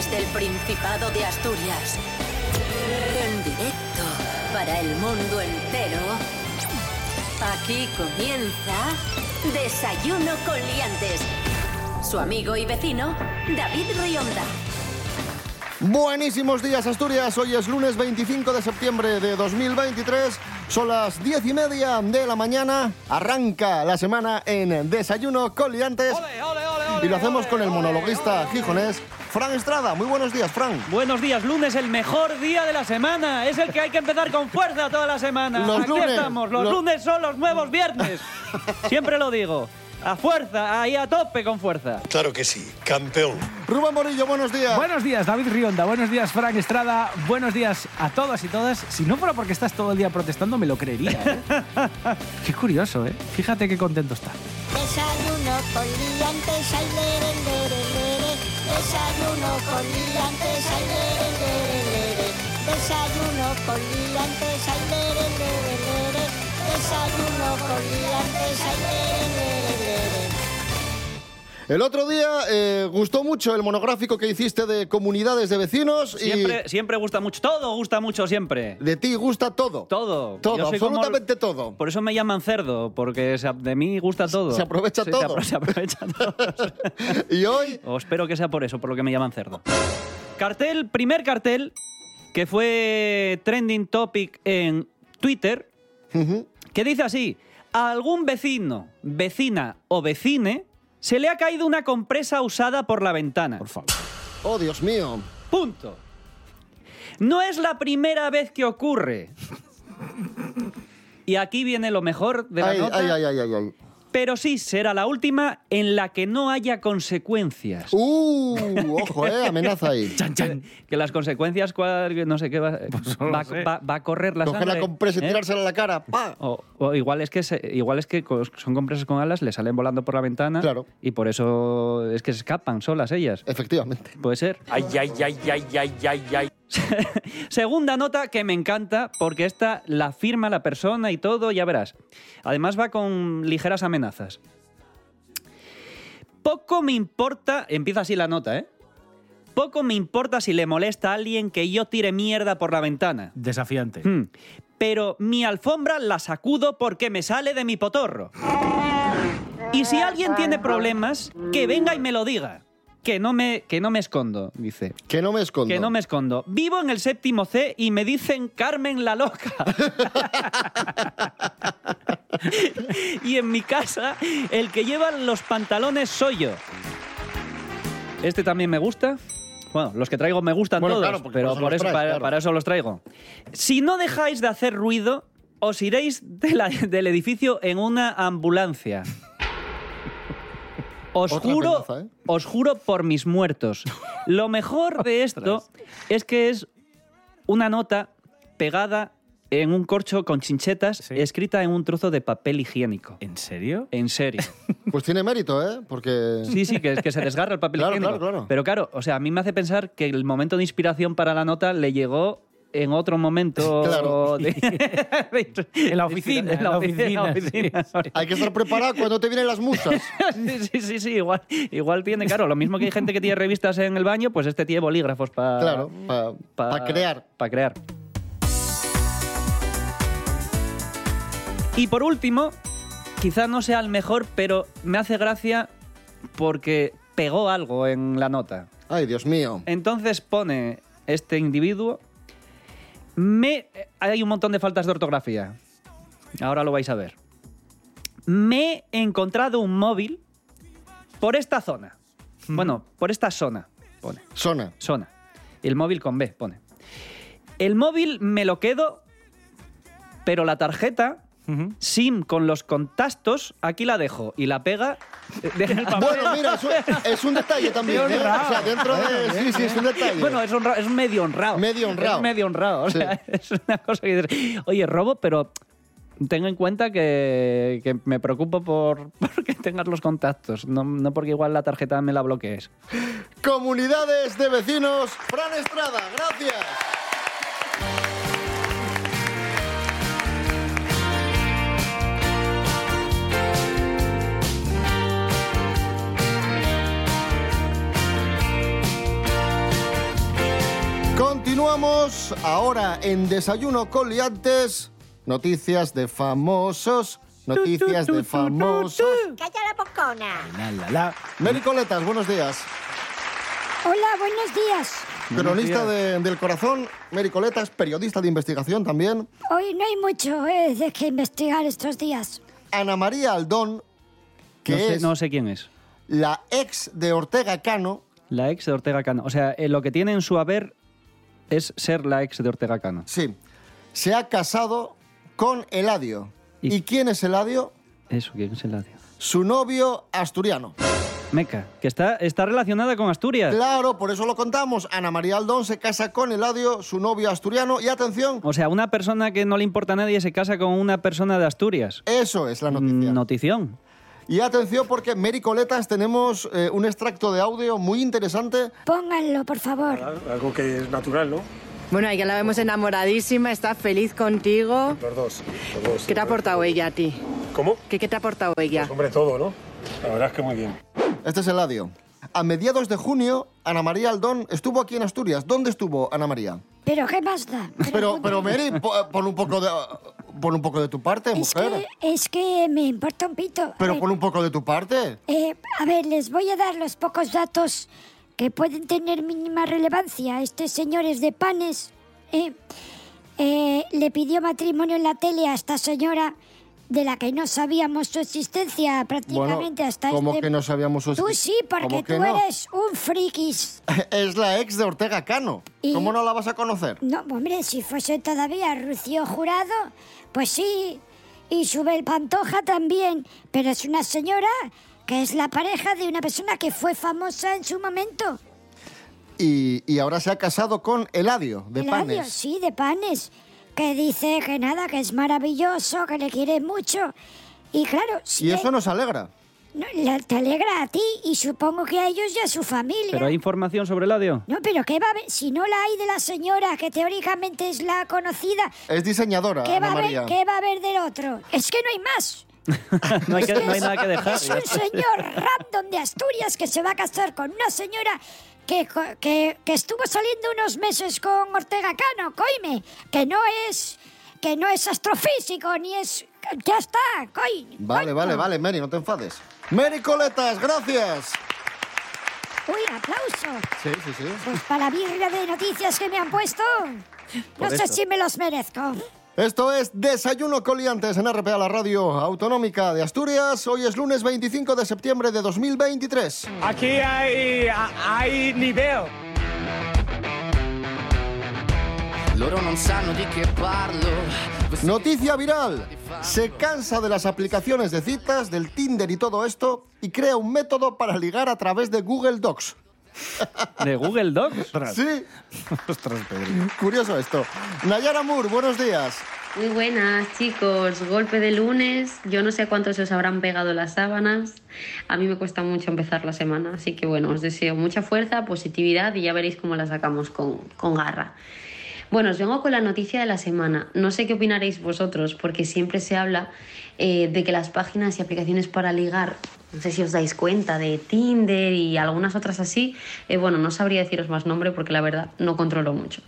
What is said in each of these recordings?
Desde el Principado de Asturias. En directo para el mundo entero. Aquí comienza Desayuno con Liantes. Su amigo y vecino, David Rionda. Buenísimos días Asturias, hoy es lunes 25 de septiembre de 2023, son las 10 y media de la mañana, arranca la semana en Desayuno con Liantes y lo hacemos con el monologuista gijonés Fran Estrada. Muy buenos días, Fran. Buenos días, lunes, el mejor día de la semana. Es el que hay que empezar con fuerza toda la semana. Los Aquí lunes, estamos, los los- lunes son los nuevos viernes. Siempre lo digo. A fuerza, ahí a tope con fuerza. Claro que sí, campeón. Rubén Morillo, buenos días. Buenos días, David Rionda. Buenos días, Frank Estrada. Buenos días a todas y todas. Si no fuera porque estás todo el día protestando, me lo creería. ¿eh? qué curioso, ¿eh? Fíjate qué contento está. Desayuno con liantes, lere. Desayuno con liantes, ay, lere, lere. Desayuno con liantes, ay, lere, lere, lere. Desayuno con liantes, ay, lere. El otro día eh, gustó mucho el monográfico que hiciste de comunidades de vecinos Siempre, siempre gusta mucho. Todo gusta mucho siempre. y de ti gusta todo. Todo. Todo, absolutamente todo. Por eso me llaman cerdo, porque se- de mí gusta todo. se aprovecha Sí, todo. Se, apro- se aprovecha todo. Y hoy, O espero que sea por eso, por lo que me llaman cerdo. Cartel, primer cartel, que fue trending topic en Twitter, Ujú. que dice así: a algún vecino, vecina o vecine se le ha caído una compresa usada por la ventana. Por favor. oh Dios mío, Punto. No es la primera vez que ocurre. Y aquí viene lo mejor de la ay, nota, ay, ay, ay, ay, ay. pero sí será la última en la que no haya consecuencias. Uh, ojo, eh, amenaza ahí. Chan, chan. Que las consecuencias, no sé qué va, lo va, sé. va- va a correr la Coger sangre. la compresa y ¿eh? tirársela a la cara. ¡pa! O, o igual es que se- igual es que co- son compresas con alas, le salen volando por la ventana Claro. y por eso es que se escapan solas ellas. Efectivamente. Puede ser. Ay, ay, ay, ay, ay, ay, ay. Segunda nota que me encanta porque esta la firma la persona y todo, ya verás. Además va con ligeras amenazas. Poco me importa, empieza así la nota, ¿eh? Poco me importa si le molesta a alguien que yo tire mierda por la ventana. Desafiante. Hmm. Pero mi alfombra la sacudo porque me sale de mi potorro. Y si alguien tiene problemas, que venga y me lo diga. Que no me, que no me escondo, dice. Que no me escondo. Que no me escondo. Vivo en el séptimo C y me dicen Carmen la loca. y en mi casa, el que lleva los pantalones soy yo. Este también me gusta. Bueno, los que traigo me gustan Bueno, todos, claro, porque pero por eso por los eso, traes, para, claro. para eso los traigo. Si no dejáis de hacer ruido, os iréis de la- del edificio en una ambulancia. Os Otra juro, ¿eh? os juro por mis muertos. Lo mejor de esto es que es una nota pegada en un corcho con chinchetas, Sí. escrita en un trozo de papel higiénico. ¿En serio? En serio. Pues tiene mérito, ¿eh? Porque... Sí, sí, que, que se desgarra el papel Claro, higiénico. claro, claro. Pero claro, o sea, a mí me hace pensar que el momento de inspiración para la nota le llegó en otro momento Claro. de- En la oficina, En la oficina. en la oficina. sí. Hay que estar preparado cuando te vienen las musas. Sí, sí, sí, sí, igual, igual tiene, claro, lo mismo que hay gente que tiene revistas en el baño, pues este tiene bolígrafos para Claro, para crear. Para crear. Y por último, quizá no sea el mejor, pero me hace gracia porque pegó algo en la nota. Ay, Dios mío. Entonces pone este individuo. Me. Hay un montón de faltas de ortografía. Ahora lo vais a ver. Me he encontrado un móvil por esta zona. Bueno, por esta zona. Pone. Sona. Zona. El móvil con B, pone. El móvil me lo quedo, pero la tarjeta Ujú. SIM con los contactos, aquí la dejo y la pega. deja el papel. Bueno, mira, es un, es un detalle también. Qué ¿eh? honrado. O sea, dentro de. Sí, sí, es un detalle. Bueno, es, honra- es medio honrado. Medio honrado. Es medio honrado. O Sí. sea, es una cosa que dices, oye, robo, pero tengo en cuenta que, que me preocupo por porque tengas los contactos, no, no porque igual la tarjeta me la bloquees. Comunidades de vecinos, Fran Estrada, gracias. Continuamos ahora en Desayuno con Liantes. Noticias de famosos. Noticias de famosos. Calla la bocona. La, la, la. Mary Coletas, buenos días. Hola, buenos días. Cronista de- del corazón, Mary Coletas, periodista de investigación también. Hoy no hay mucho eh, de que investigar estos días. Ana María Aldón, que No sé, es no sé quién es. la ex de Ortega Cano. La ex de Ortega Cano. O sea, eh, lo que tiene en su haber es ser la ex de Ortega Cano. Sí, se ha casado con Eladio. ¿Y- ¿Y quién es Eladio? Eso, ¿quién es el Eladio? Su novio asturiano. Meca, que está, está relacionada con Asturias. Claro, por eso lo contamos. Ana María Aldón se casa con Eladio, su novio asturiano. Y atención, O sea, una persona que no le importa a nadie se casa con una persona de Asturias. eso es la noticia. Notición. Y atención porque Mary Coletas tenemos eh, un extracto de audio muy interesante. Pónganlo, por favor. Algo que es natural, ¿no? Bueno, ahí ya la vemos enamoradísima, está feliz contigo. Los dos. Los dos. ¿Qué te ha aportado ella a ti? ¿Cómo? ¿Qué, qué te ha aportado ella? Hombre, todo, ¿no? La verdad es que muy bien. Este es Eladio. A mediados de junio, Ana María Aldón estuvo aquí en Asturias. ¿Dónde estuvo Ana María? Pero ¿qué da? Pero, pero Mary, po- pon un poco de, pon un poco de tu parte, es mujer. que, es que me importa un pito. A Pero ver, pon un poco de tu parte. eh, a ver, les voy a dar los pocos datos que pueden tener mínima relevancia. Este señor es de Panes. eh, eh, le pidió matrimonio en la tele a esta señora de la que no sabíamos su existencia prácticamente hasta ¿cómo este... que no sabíamos su Tú exist- sí, porque ¿Cómo que tú no? eres un frikis. Es la ex de Ortega Cano. Y- ¿Cómo no la vas a conocer? No, hombre, si fuese todavía Rocío Jurado, pues sí. Y Subel Pantoja también. Pero es una señora que es la pareja de una persona que fue famosa en su momento. Y, y ahora se ha casado con Eladio, de Eladio, Panes. sí, de Panes. Que dice que nada, que es maravilloso, que le quiere mucho. Y claro, si Y eso nos alegra. No, la- te alegra a ti y supongo que a ellos y a su familia. ¿Pero hay información sobre Eladio? No, pero ¿qué va a haber? Si no la hay de la señora, que teóricamente es la conocida, Es diseñadora, ¿Qué va, Ana a María. haber, ¿Qué va a haber del otro? Es que no hay más. no, hay que- no hay nada que dejar. Es un señor random de Asturias que se va a casar con una señora que, que, que estuvo saliendo unos meses con Ortega Cano, coime, que no es que no es astrofísico ni es ya está, coi. Vale, coño. vale, vale, Mary, no te enfades. Mary Coletas, gracias. Uy, aplauso. Sí, sí, sí. Pues para la birria de noticias que me han puesto, no sé si me los merezco. Esto es Desayuno Coliantes en RPA, la radio autonómica de Asturias. Hoy es lunes 25 de septiembre de 2023. Aquí hay, hay nivel. Loro non sanno di che parlo. Noticia viral. Se cansa de las aplicaciones de citas, del Tinder y todo esto y crea un método para ligar a través de Google Docs. ¿De Google Docs? Sí, Ostras, Pedro. curioso esto. Nayara Moore, buenos días. Muy buenas, chicos. Golpe de lunes. Yo no sé cuántos os habrán pegado las sábanas. A mí me cuesta mucho empezar la semana. Así que bueno, os deseo mucha fuerza, positividad y ya veréis cómo la sacamos con, con garra. Bueno, os vengo con la noticia de la semana. No sé qué opinaréis vosotros, porque siempre se habla eh, de que las páginas y aplicaciones para ligar, no sé si os dais cuenta, de Tinder y algunas otras así, eh, bueno, no sabría deciros más nombre porque la verdad no controlo mucho.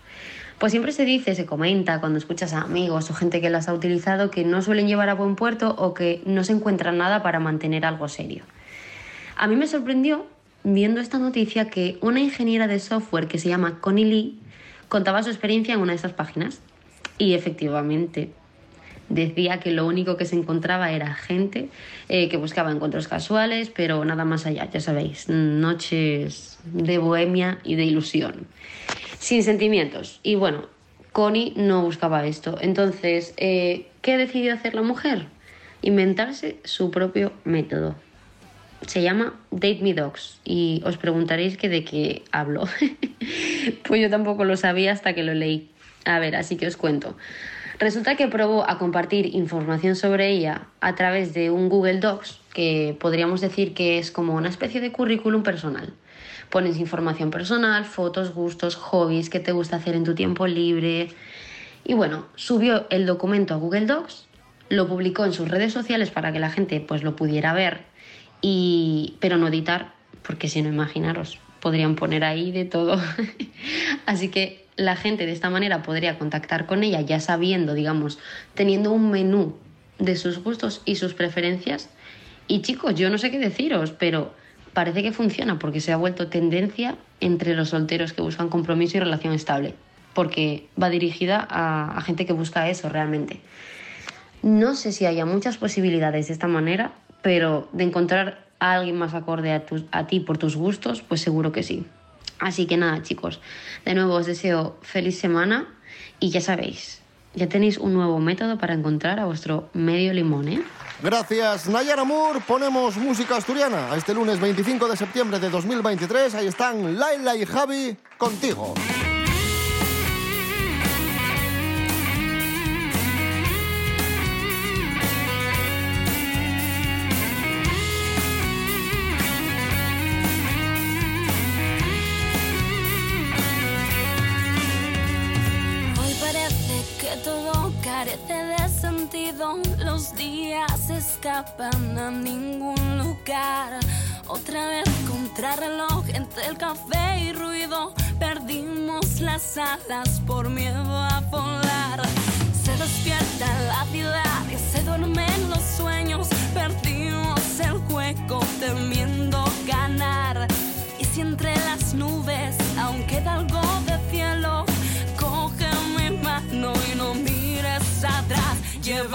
Pues siempre se dice, se comenta cuando escuchas a amigos o gente que las ha utilizado que no suelen llevar a buen puerto o que no se encuentra nada para mantener algo serio. A mí me sorprendió viendo esta noticia que una ingeniera de software que se llama Connie Lee contaba su experiencia en una de estas páginas y efectivamente decía que lo único que se encontraba era gente eh, que buscaba encuentros casuales, pero nada más allá, ya sabéis, noches de bohemia y de ilusión, sin sentimientos. Y bueno, Connie no buscaba esto. Entonces, eh, ¿qué decidió hacer la mujer? Inventarse su propio método. Se llama Date Me Dogs y os preguntaréis que de qué hablo. pues yo tampoco lo sabía hasta que lo leí. A ver, así que os cuento. Resulta que probó a compartir información sobre ella a través de un Google Docs, que podríamos decir que es como una especie de currículum personal. Pones información personal, fotos, gustos, hobbies, qué te gusta hacer en tu tiempo libre. Y bueno, subió el documento a Google Docs, lo publicó en sus redes sociales para que la gente pues lo pudiera ver, y, pero no editar, porque si no imaginaros, podrían poner ahí de todo. Así que la gente de esta manera podría contactar con ella ya sabiendo, digamos, teniendo un menú de sus gustos y sus preferencias. Y chicos, yo no sé qué deciros, pero parece que funciona porque se ha vuelto tendencia entre los solteros que buscan compromiso y relación estable, porque va dirigida a, a gente que busca eso realmente. No sé si haya muchas posibilidades de esta manera, pero de encontrar a alguien más acorde a, a ti por tus gustos, pues seguro que sí. Así que nada, chicos, de nuevo os deseo feliz semana y ya sabéis, ya tenéis un nuevo método para encontrar a vuestro medio limón, ¿eh? Gracias, Nayara Moore. Ponemos música asturiana este lunes 25 de septiembre de 2023. Ahí están Laila y Javi contigo. Que todo carece de sentido. Los días escapan a ningún lugar. Otra vez contrarreloj entre el café y ruido. Perdimos las alas por miedo a volar. Se despierta la ciudad y se duermen los sueños. Perdimos el juego temiendo ganar. Y si entre las nubes aún queda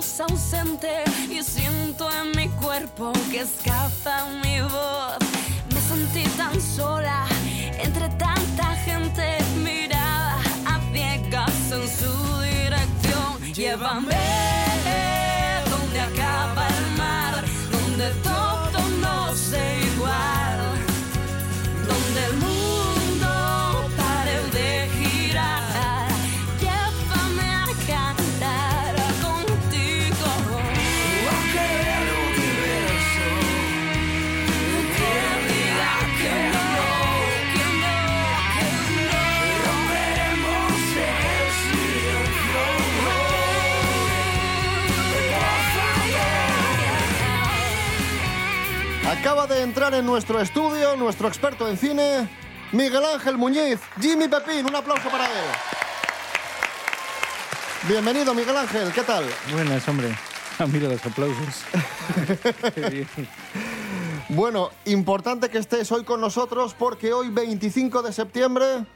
ausente y siento en mi cuerpo que escapa mi voz. Me sentí tan sola entre tanta gente mirada a ciegas en su dirección. Llévame Acaba de entrar en nuestro estudio nuestro experto en cine, Miguel Ángel Muñiz. Jimmy Pepín, un aplauso para él. Bienvenido, Miguel Ángel, ¿qué tal? Buenas, hombre. Ah, mira los aplausos. Bueno, importante que estés hoy con nosotros porque hoy, 25 de septiembre,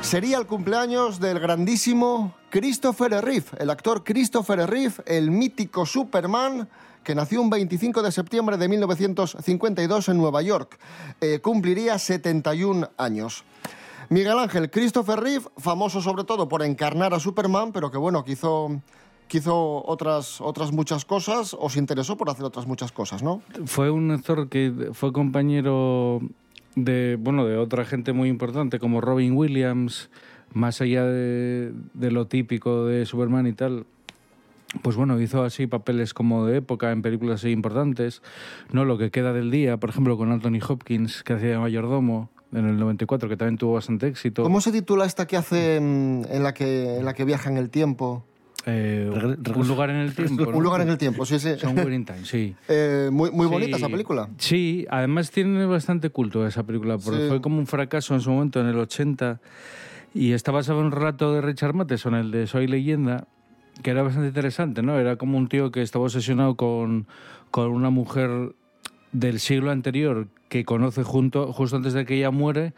sería el cumpleaños del grandísimo Christopher Reeve, el actor Christopher Reeve, el mítico Superman que nació un 25 de septiembre de 1952 en Nueva York. Eh, cumpliría 71 años. Miguel Ángel, Christopher Reeve, famoso sobre todo por encarnar a Superman, pero que bueno, que hizo, otras, otras muchas cosas, o se interesó por hacer otras muchas cosas, ¿no? Fue un actor que fue compañero de, bueno, de otra gente muy importante como Robin Williams, más allá de, de lo típico de Superman y tal. Pues bueno, hizo así papeles como de época en películas así importantes. No lo que queda del día, por ejemplo, con Anthony Hopkins, que hacía de mayordomo en el 94, que también tuvo bastante éxito. ¿Cómo se titula esta que hace mm, en la que, en la que viaja en el tiempo? Eh, un lugar en el tiempo. ¿no? Un lugar en el tiempo, sí, sí. Somewhere in Time, sí. Eh, muy muy Sí. bonita esa película. Sí, además tiene bastante culto esa película, porque Sí. fue como un fracaso en su momento, en el 80, y está basado en un relato de Richard Matheson, el de Soy Leyenda, que era bastante interesante, ¿no? Era como un tío que estaba obsesionado con, con una mujer del siglo anterior que conoce junto, justo antes de que ella muere,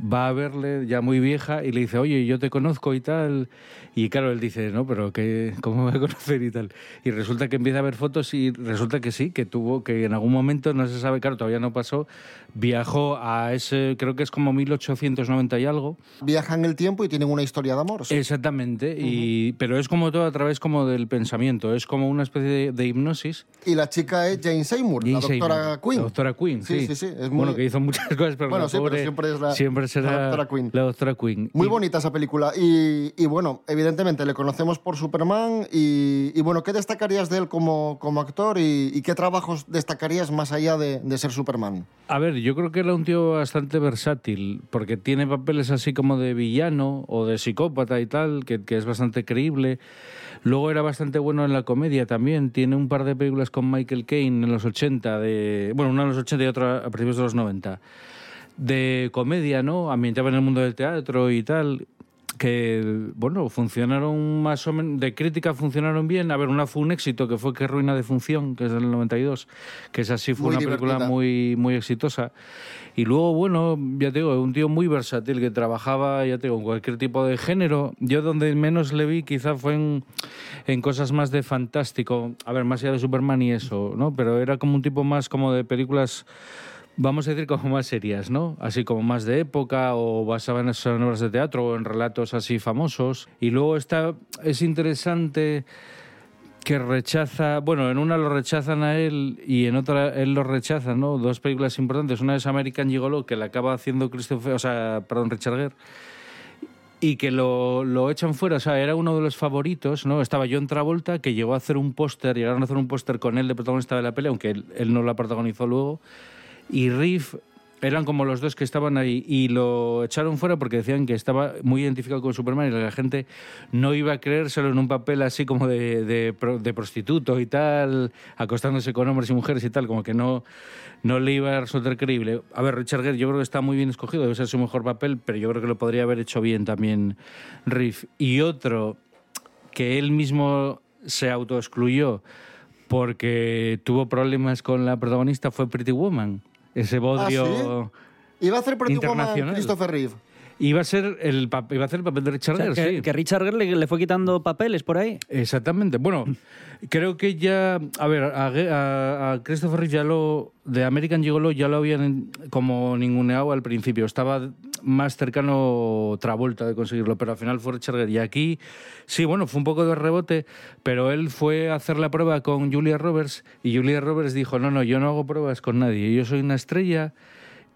va a verle ya muy vieja y le dice, oye, yo te conozco y tal. Y claro, él dice, no, pero que, ¿cómo me va a conocer y tal? Y resulta que empieza a ver fotos y resulta que sí, que tuvo, que en algún momento, no se sabe, claro, todavía no pasó, viajó a ese, creo que es como 1890 y algo. Viaja en el tiempo y tienen una historia de amor. sí. Exactamente, y, pero es como todo a través como del pensamiento, es como una especie de, de hipnosis. Y la chica es Jane Seymour, la Jane doctora Seymour, Quinn. La doctora Quinn, Sí, sí. sí, sí. es muy... Bueno, que hizo muchas cosas, pero Bueno, la sí, pero pobre siempre es la- siempre será la doctora Queen. la doctora Queen. Muy Y- bonita esa película. Y, y bueno, evidentemente le conocemos por Superman. Y, y bueno, ¿qué destacarías de él como, como actor y, y qué trabajos destacarías más allá de, de ser Superman? A ver, yo creo que era un tío bastante versátil, porque tiene papeles así como de villano o de psicópata y tal, que, que es bastante creíble. Luego era bastante bueno en la comedia también. Tiene un par de películas con Michael Caine en los 80, de, bueno, una en los 80 y otra a principios de los 90, de comedia, ¿no? Ambientaba en el mundo del teatro y tal que, bueno, funcionaron más o menos, de crítica funcionaron bien. A ver, una fue un éxito, que fue Que Ruina de Función, que es del 92, que es así, fue Muy una película muy, muy exitosa. Y luego, bueno, ya te digo, un tío muy versátil que trabajaba, ya te digo, en cualquier tipo de género. Yo donde menos le vi quizá fue en, en cosas más de fantástico, a ver, más allá de Superman y eso, ¿no? Pero era como un tipo más como de películas vamos a decir como más serias, ¿no? Así como más de época o basadas en obras de teatro o en relatos así famosos. Y luego está, es interesante que rechaza, bueno, en una lo rechazan a él y en otra él lo rechaza, ¿no? Dos películas importantes, una es American Gigolo que la acaba haciendo Christopher, o sea, perdón, Richard Gere y que lo, lo echan fuera, o sea, era uno de los favoritos, ¿no? Estaba John Travolta, que llegó a hacer un póster, llegaron a hacer un póster con él de protagonista de la pelea, aunque él, él no la protagonizó luego, y Riff eran como los dos que estaban ahí y lo echaron fuera porque decían que estaba muy identificado con Superman y la gente no iba a creérselo en un papel así como de, de, de prostituto y tal, acostándose con hombres y mujeres y tal, como que no, no le iba a resultar creíble. A ver, Richard Gere yo creo que está muy bien escogido, debe ser su mejor papel, pero yo creo que lo podría haber hecho bien también Riff. Y otro que él mismo se autoexcluyó porque tuvo problemas con la protagonista fue Pretty Woman. Ese bodrio Iba a hacer Woman internacional. Christopher Reeve. Iba a ser el, iba a hacer el papel de Richard O sea, Gere, que, sí. que Richard Gere le, le fue quitando papeles por ahí. Exactamente. Bueno, creo que ya. A ver, a- a Christopher Reeve ya lo. De American Gigolo ya lo habían como ninguneado al principio. Estaba más cercano Travolta de conseguirlo, pero al final fue Richard Gere. Y aquí, sí, bueno, fue un poco de rebote, pero él fue a hacer la prueba con Julia Roberts y Julia Roberts dijo: No, no, yo no hago pruebas con nadie. Yo soy una estrella.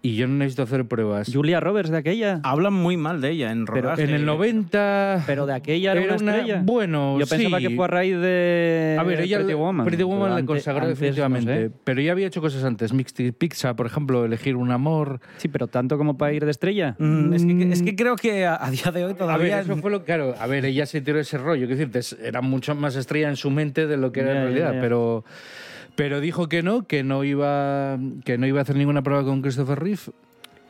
Y yo no necesito hacer pruebas. Julia Roberts de aquella. Hablan muy mal de ella en Pero rodaje. En el 90. Pero de aquella era, Era una una- estrella. bueno, Yo pensaba sí. que fue a raíz de A ver, ella Pretty Woman. Pretty Woman Pero le ante- consagró antes, definitivamente. no sé. Pero ya había hecho cosas antes. Mixed Pizza, por ejemplo, elegir un amor. Sí, pero tanto como para ir de estrella. Mm, es, que, es que creo que a, a día de hoy A ver, todavía... eso fue lo claro. A ver, ella se tiró ese rollo. Quiero decirte, era mucho más estrella en su mente de lo que era Ya, en realidad. ya. Pero, pero dijo que no, que no iba, que no iba a hacer ninguna prueba con Christopher Reeve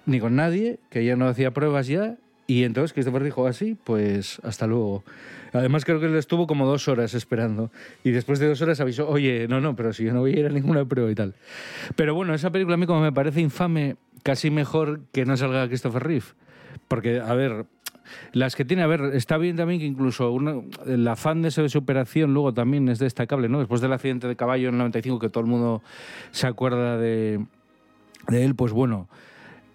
ni con nadie, que ella no hacía pruebas ya. Y entonces Christopher dijo así, pues hasta luego. Además creo que él estuvo como dos horas esperando. Y después de dos horas avisó, oye, no, no, pero si yo no voy a ir a ninguna prueba y tal. Pero bueno, esa película a mí como me parece infame, casi mejor que no salga Christopher Reeve. Porque, a ver, las que tiene, a ver, está bien también que incluso una- el afán de esa superación luego también es destacable, ¿no? Después del accidente de caballo en el 95, que todo el mundo se acuerda de, de él, pues bueno,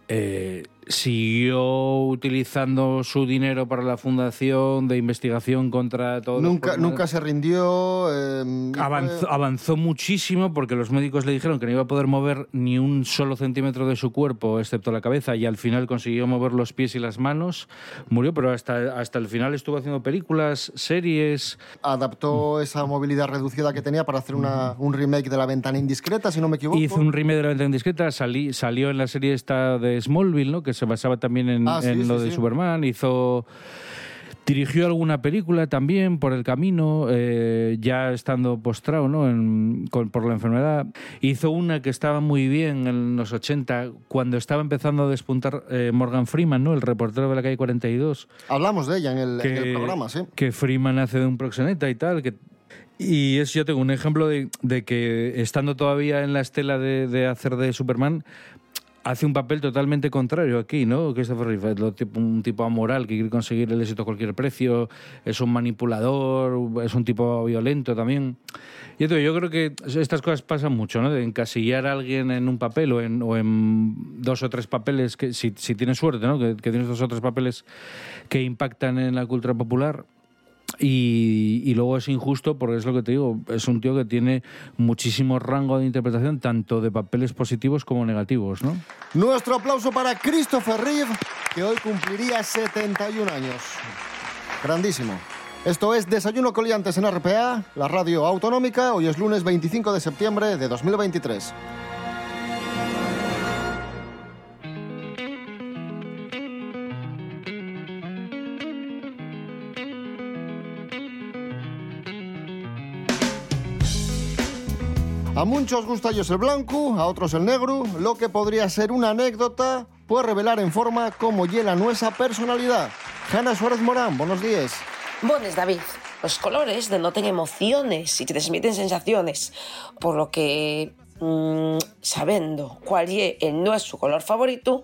eh, siguió utilizando su dinero para la fundación de investigación contra todo. Nunca, nunca se rindió. eh, fue- Avanzó, avanzó muchísimo porque los médicos le dijeron que no iba a poder mover ni un solo centímetro de su cuerpo, excepto la cabeza, y al final consiguió mover los pies y las manos. Murió, pero hasta, hasta el final estuvo haciendo películas, series. adaptó esa movilidad reducida que tenía para hacer una, un remake de La Ventana Indiscreta, si no me equivoco. Hizo un remake de La Ventana Indiscreta, salí- salió en la serie esta de Smallville, ¿no? que se basaba también en, Ah, sí, en lo sí, de. Superman. Hizo. Dirigió alguna película también por el camino, eh, ya estando postrado ¿no? En- con- por la enfermedad. Hizo una que estaba muy bien en los 80, cuando estaba empezando a despuntar eh, Morgan Freeman, ¿no? el reportero de la calle 42 Hablamos de ella en el, en el que- programa, sí. que Freeman hace de un proxeneta y tal. Que, y es, yo tengo un ejemplo de, de que estando todavía en la estela de, de hacer de Superman, hace un papel totalmente contrario aquí, ¿no? Christopher Reeve un tipo amoral que quiere conseguir el éxito a cualquier precio, es un manipulador, es un tipo violento también. Y entonces yo creo que estas cosas pasan mucho, ¿no? De encasillar a alguien en un papel o en, o en dos o tres papeles, que si, si tienes suerte, ¿no? Que, que tienes dos o tres papeles que impactan en la cultura popular. Y, luego es injusto porque es lo que te digo, es un tío que tiene muchísimo rango de interpretación, tanto de papeles positivos como negativos, ¿no? Nuestro aplauso para Christopher Reeve, que hoy cumpliría 71 años. Grandísimo. Esto es Desayuno Coliantes en RPA, la radio autonómica. Hoy es lunes 25 de septiembre de 2023. A muchos gusta ellos el blanco, a otros el negro. Lo que podría ser una anécdota puede revelar en forma cómo hiela nuestra personalidad. Hanna Suárez Morán, buenos días. Buenos, David. Los colores denotan emociones y te transmiten sensaciones, por lo que mm, sabiendo cuál es el nuestro color favorito,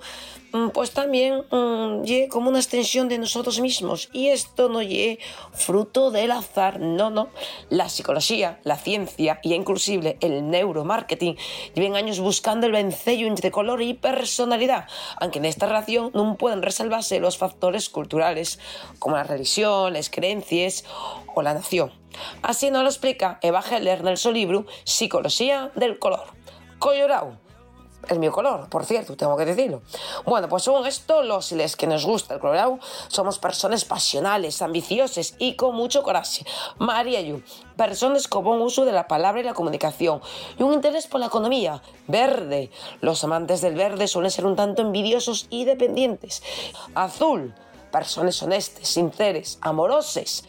mm, pues también mm, ye como una extensión de nosotros mismos. Y esto no es fruto del azar, no, no. La psicología, la ciencia y inclusive el neuromarketing llevan años buscando el vencello entre color y personalidad, aunque en esta relación no pueden resalvarse los factores culturales, como la religión, las creencias o la nación. Así nos lo explica Eva Heller en su libro Psicología del color. Colorado. Es mi color, por cierto, tengo que decirlo. Bueno, pues según esto, los y les que nos gusta el colorado somos personas pasionales, ambiciosas y con mucho coraje. María Yu, personas con buen uso de la palabra y la comunicación y un interés por la economía. Verde, los amantes del verde suelen ser un tanto envidiosos y dependientes. Azul, personas honestas, sinceras, amorosas.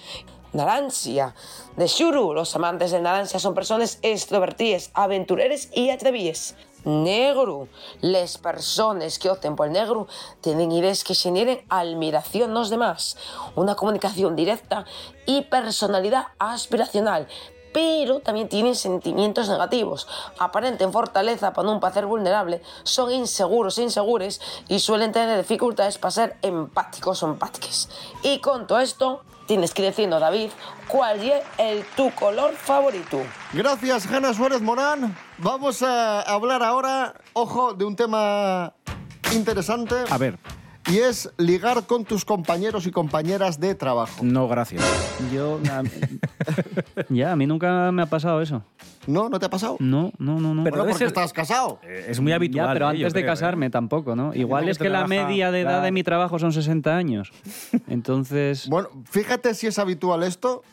Naranja, de Shuru, los amantes del naranja son personas extrovertidas, aventureras y atrevidas. Negro, las personas que opten por el negro tienen ideas que generen admiración en los demás, una comunicación directa y personalidad aspiracional, pero también tienen sentimientos negativos, aparenten fortaleza para un parecer vulnerable, son inseguros e insegures y suelen tener dificultades para ser empáticos o empáticas. Y con todo esto, tienes que decirnos, David, cuál es el tu color favorito. Gracias, Hanna Suárez Morán. Vamos a hablar ahora, ojo, de un tema interesante. A ver. Y es ligar con tus compañeros y compañeras de trabajo. No, gracias. Yo. a- ya, a mí nunca me ha pasado eso. ¿No? ¿No te ha pasado? No, no, no. no. Pero porque estás casado. Es muy habitual. Ya, pero eh, antes de creo, ¿eh? casarme tampoco, ¿no? Igual es que la relaja, media de edad claro. de mi trabajo son 60 años. Entonces. Bueno, fíjate si es habitual esto,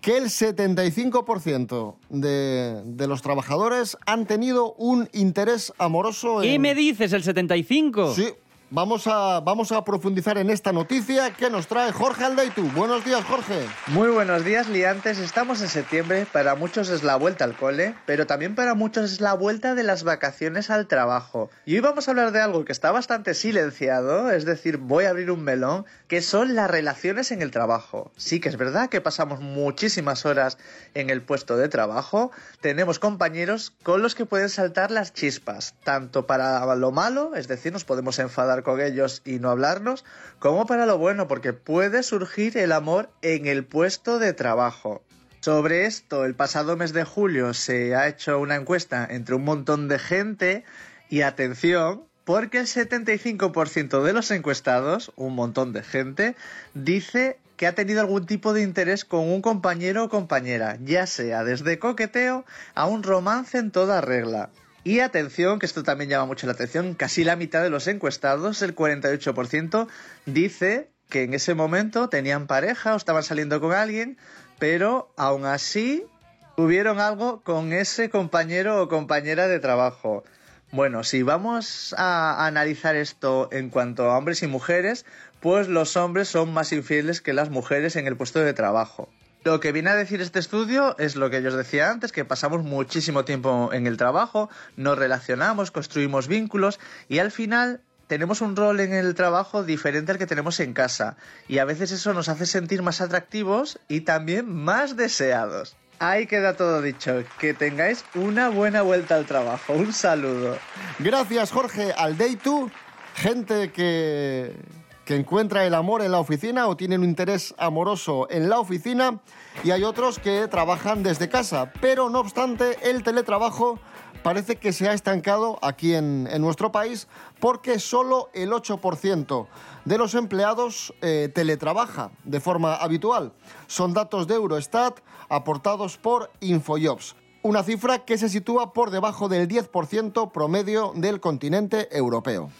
que el 75% de, de los trabajadores han tenido un interés amoroso en... ¿Qué me dices, el 75? Sí, vamos a, vamos a profundizar en esta noticia que nos trae Jorge Aldeitu. Buenos días, Jorge. Muy buenos días, liantes. Estamos en septiembre. Para muchos es la vuelta al cole, pero también para muchos es la vuelta de las vacaciones al trabajo. Y hoy vamos a hablar de algo que está bastante silenciado, es decir, voy a abrir un melón, que son las relaciones en el trabajo. Sí que es verdad que pasamos muchísimas horas en el puesto de trabajo. Tenemos compañeros con los que pueden saltar las chispas, tanto para lo malo, es decir, nos podemos enfadar con ellos y no hablarnos, como para lo bueno, porque puede surgir el amor en el puesto de trabajo. Sobre esto, el pasado mes de julio se ha hecho una encuesta entre un montón de gente y atención, porque el 75% de los encuestados, un montón de gente, dice que ha tenido algún tipo de interés con un compañero o compañera, ya sea desde coqueteo a un romance en toda regla. Y atención, que esto también llama mucho la atención, casi la mitad de los encuestados, el 48%, dice que en ese momento tenían pareja o estaban saliendo con alguien, pero aún así tuvieron algo con ese compañero o compañera de trabajo. Bueno, si vamos a analizar esto en cuanto a hombres y mujeres, pues los hombres son más infieles que las mujeres en el puesto de trabajo. Lo que viene a decir este estudio es lo que yo os decía antes, que pasamos muchísimo tiempo en el trabajo, nos relacionamos, construimos vínculos y al final tenemos un rol en el trabajo diferente al que tenemos en casa y a veces eso nos hace sentir más atractivos y también más deseados. Ahí queda todo dicho, que tengáis una buena vuelta al trabajo. Un saludo. Gracias, Jorge Aldeitu. Gente que, que encuentra el amor en la oficina o tienen un interés amoroso en la oficina y hay otros que trabajan desde casa. Pero no obstante, el teletrabajo parece que se ha estancado aquí en, nuestro país porque solo el 8% de los empleados eh, teletrabaja de forma habitual. Son datos de Eurostat aportados por Infojobs. Una cifra que se sitúa por debajo del 10% promedio del continente europeo.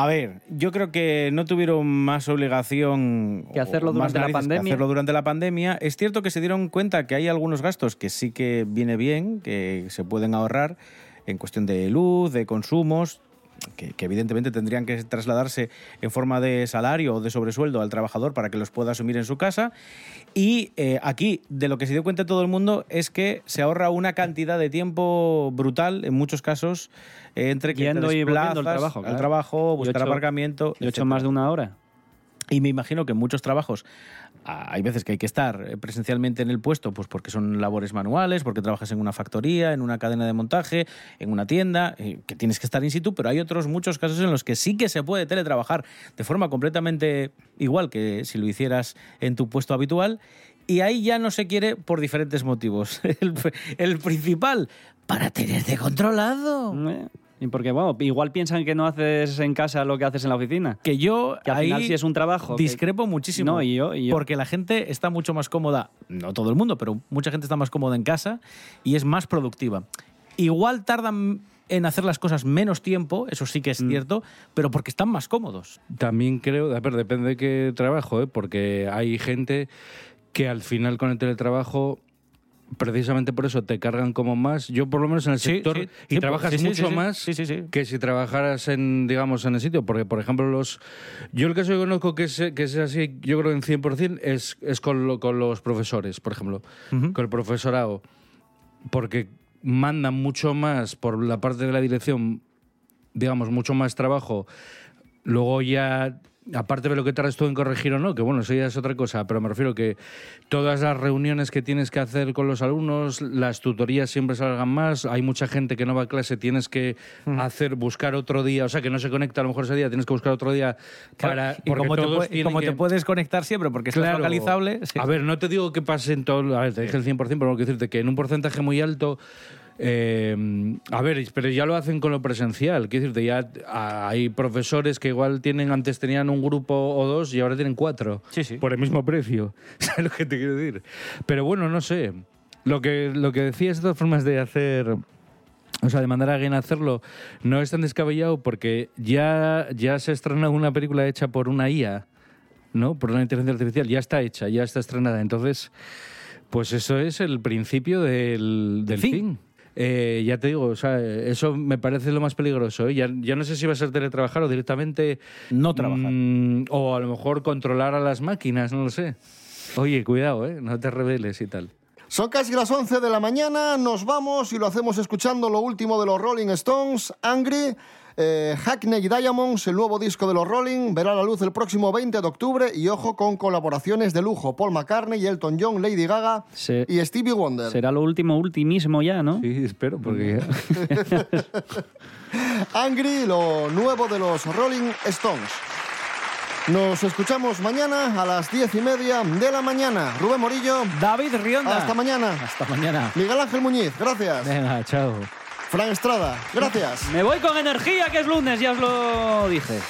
A ver, yo creo que no tuvieron más obligación Que hacerlo la pandemia. durante la pandemia. Es cierto que se dieron cuenta que hay algunos gastos que sí que viene bien, que se pueden ahorrar en cuestión de luz, de consumos, que, que evidentemente tendrían que trasladarse en forma de salario o de sobresueldo al trabajador para que los pueda asumir en su casa. Y eh, aquí, de lo que se dio cuenta todo el mundo, es que se ahorra una cantidad de tiempo brutal, en muchos casos, eh, entre que Yendo te y al trabajo, al trabajo, buscar ocho- aparcamiento. y ocho etcétera. más de una hora. Y me imagino que en muchos trabajos hay veces que hay que estar eh, presencialmente en el puesto, pues porque son labores manuales, porque trabajas en una factoría, en una cadena de montaje, en una tienda, eh, que tienes que estar in situ, pero hay otros muchos casos en los que sí que se puede teletrabajar de forma completamente igual que si lo hicieras en tu puesto habitual. Y ahí ya no se quiere por diferentes motivos. El, principal, para tenerte controlado. Eh, porque, bueno, igual piensan que no haces en casa lo que haces en la oficina. Que yo Que al ahí final sí es un trabajo. que- discrepo muchísimo. No, y yo, y yo. Porque la gente está mucho más cómoda, no todo el mundo, pero mucha gente está más cómoda en casa y es más productiva. Igual tardan en hacer las cosas menos tiempo, eso sí que es Mm. cierto, pero porque están más cómodos. También creo, a ver, depende de qué trabajo, ¿eh? porque hay gente que al final con el teletrabajo precisamente por eso te cargan como más. Yo por lo menos en el Sí, sector sí, y sí, trabajas mucho más que si trabajaras en digamos en el sitio, porque por ejemplo los yo el caso que conozco que es, que es así, yo creo en 100% es es con lo- con los profesores, por ejemplo, con el profesorado porque mandan mucho más por la parte de la dirección, digamos, mucho más trabajo. Luego ya, aparte de lo que tardas tú en corregir o no, que bueno, eso ya es otra cosa, pero me refiero que todas las reuniones que tienes que hacer con los alumnos, las tutorías siempre salgan más, hay mucha gente que no va a clase, tienes que hacer, buscar otro día, o sea, que no se conecta a lo mejor ese día, tienes que buscar otro día para... y porque como, te, y como que- te puedes conectar siempre porque Claro. localizable. sí. A ver, no te digo que pase en todo. A ver, te dije el 100%, pero quiero decirte que en un porcentaje muy alto. Eh, a ver, pero ya lo hacen con lo presencial. Quiero decirte, ya hay profesores que igual tienen, antes tenían un grupo o dos y ahora tienen cuatro. Sí, sí. Por el mismo precio. ¿Sabes lo que te quiero decir? Pero bueno, no sé. Lo que, lo que decías de todas formas de hacer. O sea, de mandar a alguien a hacerlo no es tan descabellado porque ya, ya se ha estrenado una película hecha por una IA, ¿no? Por una inteligencia artificial. Ya está hecha, ya está estrenada. Entonces, pues eso es el principio del, del fin. fin. Eh, ya te digo, o sea, eso me parece lo más peligroso. ¿eh? Ya, ya no sé si va a ser teletrabajar o directamente... No trabajar. mm, o a lo mejor controlar a las máquinas, no lo sé. Oye, cuidado, ¿eh? No te rebeles y tal. Son casi las 11 de la mañana, nos vamos y lo hacemos escuchando lo último de los Rolling Stones, Angry. Eh, Hackney Diamonds, el nuevo disco de los Rolling, verá la luz el próximo 20 de octubre y ojo con colaboraciones de lujo, Paul McCartney, Elton John, Lady Gaga Se- y Stevie Wonder. será lo último, ultimísimo ya, ¿no? Sí, espero, porque... Angry, lo nuevo de los Rolling Stones. Nos escuchamos mañana a las 10 y media de la mañana. Rubén Morillo, David Rionda. hasta mañana. Hasta mañana. Miguel Ángel Muñiz, gracias. Venga, chao. Fran Estrada, gracias. Me voy con energía, que es lunes, ya os lo dije.